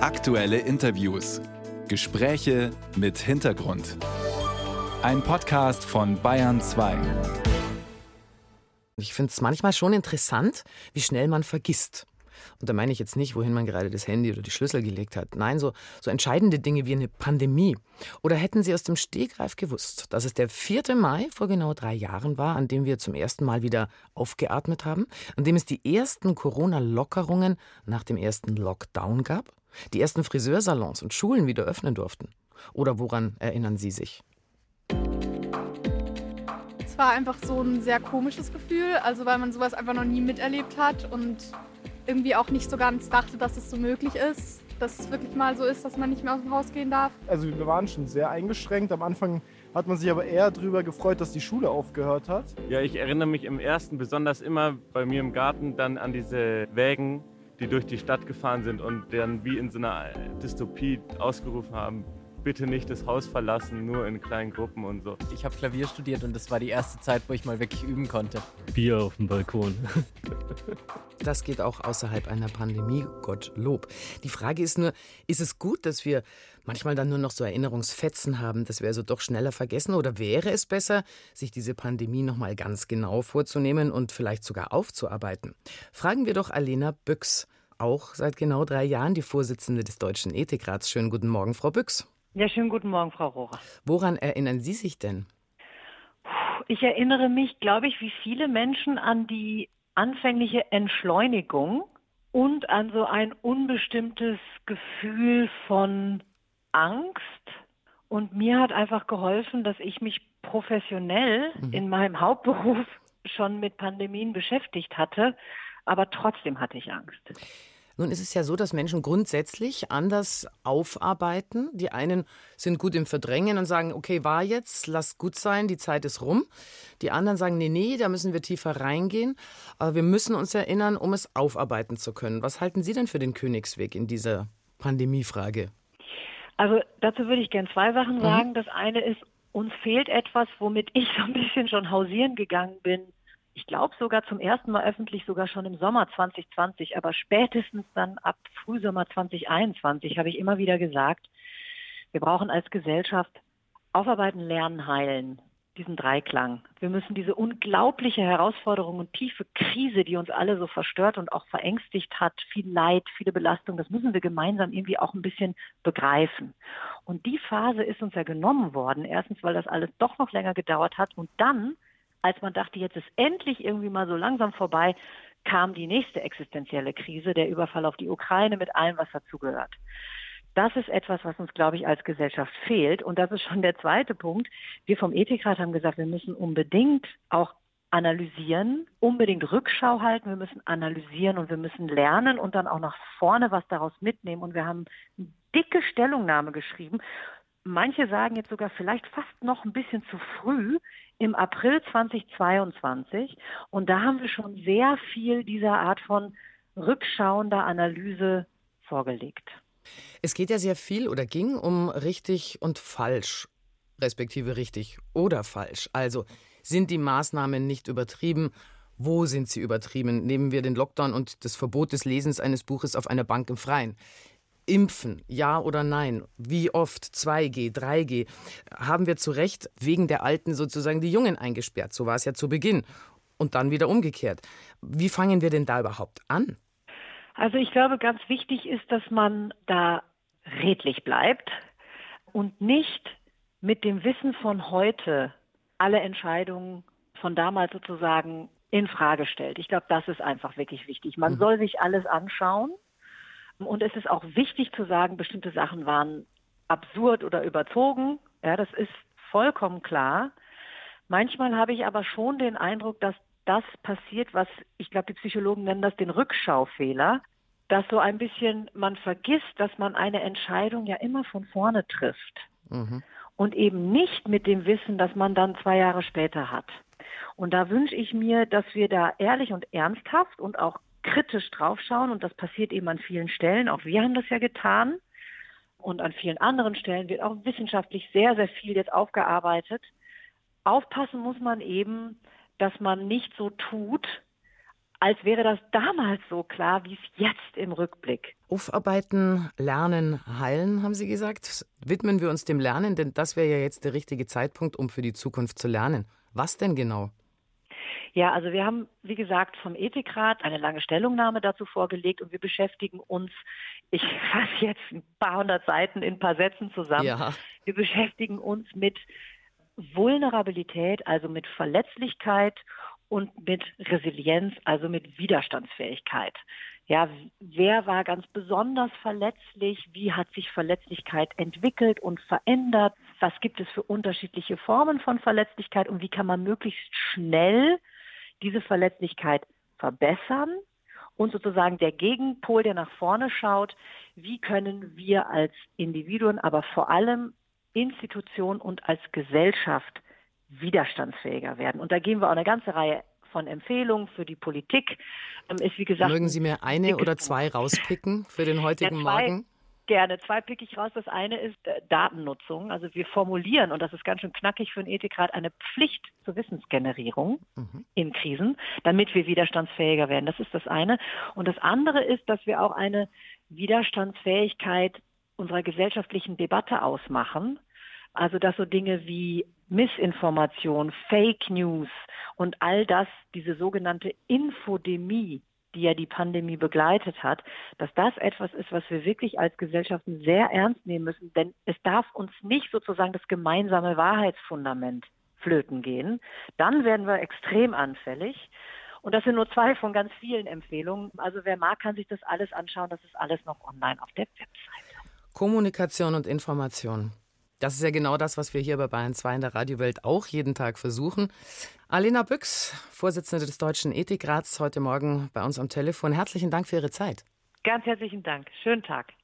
Aktuelle Interviews. Gespräche mit Hintergrund. Ein Podcast von Bayern 2. Ich finde es manchmal schon interessant, wie schnell man vergisst. Und da meine ich jetzt nicht, wohin man gerade das Handy oder die Schlüssel gelegt hat. Nein, so, so entscheidende Dinge wie eine Pandemie. Oder hätten Sie aus dem Stegreif gewusst, dass es der 4. Mai vor genau drei Jahren war, an dem wir zum ersten Mal wieder aufgeatmet haben, an dem es die ersten Corona-Lockerungen nach dem ersten Lockdown gab? Die ersten Friseursalons und Schulen wieder öffnen durften? Oder woran erinnern Sie sich? Es war einfach so ein sehr komisches Gefühl, also weil man sowas einfach noch nie miterlebt hat und irgendwie auch nicht so ganz dachte, dass es so möglich ist, dass es wirklich mal so ist, dass man nicht mehr aus dem Haus gehen darf. Also wir waren schon sehr eingeschränkt. Am Anfang hat man sich aber eher darüber gefreut, dass die Schule aufgehört hat. Ja, ich erinnere mich im ersten besonders immer bei mir im Garten dann an diese Wägen, die durch die Stadt gefahren sind und dann wie in so einer Dystopie ausgerufen haben, bitte nicht das Haus verlassen, nur in kleinen Gruppen und so. Ich habe Klavier studiert und das war die erste Zeit, wo ich mal wirklich üben konnte. Bier auf dem Balkon. Das geht auch außerhalb einer Pandemie, Gottlob. Die Frage ist nur, ist es gut, dass wir manchmal dann nur noch so Erinnerungsfetzen haben, dass wir also doch schneller vergessen? Oder wäre es besser, sich diese Pandemie noch mal ganz genau vorzunehmen und vielleicht sogar aufzuarbeiten? Fragen wir doch Alena Büchs, auch seit genau drei Jahren die Vorsitzende des Deutschen Ethikrats. Schönen guten Morgen, Frau Büchs. Ja, schönen guten Morgen, Frau Rohrer. Woran erinnern Sie sich denn? Ich erinnere mich, glaube ich, wie viele Menschen an die anfängliche Entschleunigung und an so ein unbestimmtes Gefühl von Angst. Und mir hat einfach geholfen, dass ich mich professionell mhm. in meinem Hauptberuf schon mit Pandemien beschäftigt hatte, aber trotzdem hatte ich Angst. Nun ist es ja so, dass Menschen grundsätzlich anders aufarbeiten. Die einen sind gut im Verdrängen und sagen, okay, war jetzt, lass gut sein, die Zeit ist rum. Die anderen sagen, nee, nee, da müssen wir tiefer reingehen. Aber wir müssen uns erinnern, um es aufarbeiten zu können. Was halten Sie denn für den Königsweg in dieser Pandemiefrage? Also dazu würde ich gerne zwei Sachen mhm. sagen. Mhm. Das eine ist, uns fehlt etwas, womit ich so ein bisschen schon hausieren gegangen bin ich glaube sogar zum ersten Mal öffentlich, sogar schon im Sommer 2020, aber spätestens dann ab Frühsommer 2021 habe ich immer wieder gesagt, wir brauchen als Gesellschaft Aufarbeiten, Lernen, Heilen, diesen Dreiklang. Wir müssen diese unglaubliche Herausforderung und tiefe Krise, die uns alle so verstört und auch verängstigt hat, viel Leid, viele Belastungen, das müssen wir gemeinsam irgendwie auch ein bisschen begreifen. Und die Phase ist uns ja genommen worden. Erstens, weil das alles doch noch länger gedauert hat und dann als man dachte, jetzt ist endlich irgendwie mal so langsam vorbei, kam die nächste existenzielle Krise, der Überfall auf die Ukraine mit allem, was dazugehört. Das ist etwas, was uns, glaube ich, als Gesellschaft fehlt. Und das ist schon der zweite Punkt. Wir vom Ethikrat haben gesagt, wir müssen unbedingt auch analysieren, unbedingt Rückschau halten, wir müssen analysieren und wir müssen lernen und dann auch nach vorne was daraus mitnehmen. Und wir haben eine dicke Stellungnahme geschrieben. Manche sagen jetzt sogar vielleicht fast noch ein bisschen zu früh im April 2022. Und da haben wir schon sehr viel dieser Art von rückschauender Analyse vorgelegt. Es geht ja sehr viel oder ging um richtig und falsch, respektive richtig oder falsch. Also sind die Maßnahmen nicht übertrieben? Wo sind sie übertrieben? Nehmen wir den Lockdown und das Verbot des Lesens eines Buches auf einer Bank im Freien. Impfen, ja oder nein? Wie oft? 2G, 3G? Haben wir zu Recht wegen der Alten sozusagen die Jungen eingesperrt? So war es ja zu Beginn. Und dann wieder umgekehrt. Wie fangen wir denn da überhaupt an? Also ich glaube, ganz wichtig ist, dass man da redlich bleibt und nicht mit dem Wissen von heute alle Entscheidungen von damals sozusagen in Frage stellt. Ich glaube, das ist einfach wirklich wichtig. Man mhm. soll sich alles anschauen und es ist auch wichtig zu sagen, bestimmte Sachen waren absurd oder überzogen. Ja, das ist vollkommen klar. Manchmal habe ich aber schon den Eindruck, dass das passiert, was ich glaube, die Psychologen nennen das den Rückschaufehler, dass so ein bisschen man vergisst, dass man eine Entscheidung ja immer von vorne trifft. Mhm. Und eben nicht mit dem Wissen, dass man dann zwei Jahre später hat. Und da wünsche ich mir, dass wir da ehrlich und ernsthaft und auch kritisch draufschauen und das passiert eben an vielen Stellen. Auch wir haben das ja getan und an vielen anderen Stellen wird auch wissenschaftlich sehr, sehr viel jetzt aufgearbeitet. Aufpassen muss man eben, dass man nicht so tut, als wäre das damals so klar, wie es jetzt im Rückblick. Aufarbeiten, lernen, heilen, haben Sie gesagt. Widmen wir uns dem Lernen, denn das wäre ja jetzt der richtige Zeitpunkt, um für die Zukunft zu lernen. Was denn genau? Ja, also wir haben, wie gesagt, vom Ethikrat eine lange Stellungnahme dazu vorgelegt und wir beschäftigen uns, ich fasse jetzt ein paar hundert Seiten in ein paar Sätzen zusammen. Ja. Wir beschäftigen uns mit Vulnerabilität, also mit Verletzlichkeit und mit Resilienz, also mit Widerstandsfähigkeit. Ja, wer war ganz besonders verletzlich? Wie hat sich Verletzlichkeit entwickelt und verändert? Was gibt es für unterschiedliche Formen von Verletzlichkeit und wie kann man möglichst schnell diese Verletzlichkeit verbessern? Und sozusagen der Gegenpol, der nach vorne schaut, wie können wir als Individuen, aber vor allem Institution und als Gesellschaft widerstandsfähiger werden. Und da geben wir auch eine ganze Reihe von Empfehlungen für die Politik. Ähm, ist wie gesagt. Mögen Sie mir eine oder zwei rauspicken für den heutigen ja, Morgen? Gerne. Zwei picke ich raus. Das eine ist äh, Datennutzung. Also wir formulieren, und das ist ganz schön knackig für einen Ethikrat, eine Pflicht zur Wissensgenerierung mhm. in Krisen, damit wir widerstandsfähiger werden. Das ist das eine. Und das andere ist, dass wir auch eine Widerstandsfähigkeit unserer gesellschaftlichen Debatte ausmachen. Also dass so Dinge wie Missinformation, Fake News und all das, diese sogenannte Infodemie, die ja die Pandemie begleitet hat, dass das etwas ist, was wir wirklich als Gesellschaften sehr ernst nehmen müssen. Denn es darf uns nicht sozusagen das gemeinsame Wahrheitsfundament flöten gehen. Dann werden wir extrem anfällig. Und das sind nur zwei von ganz vielen Empfehlungen. Also wer mag, kann sich das alles anschauen. Das ist alles noch online auf der Webseite. Kommunikation und Information. Das ist ja genau das, was wir hier bei Bayern 2 in der Radiowelt auch jeden Tag versuchen. Alena Büchs, Vorsitzende des Deutschen Ethikrats, heute Morgen bei uns am Telefon. Herzlichen Dank für Ihre Zeit. Ganz herzlichen Dank. Schönen Tag.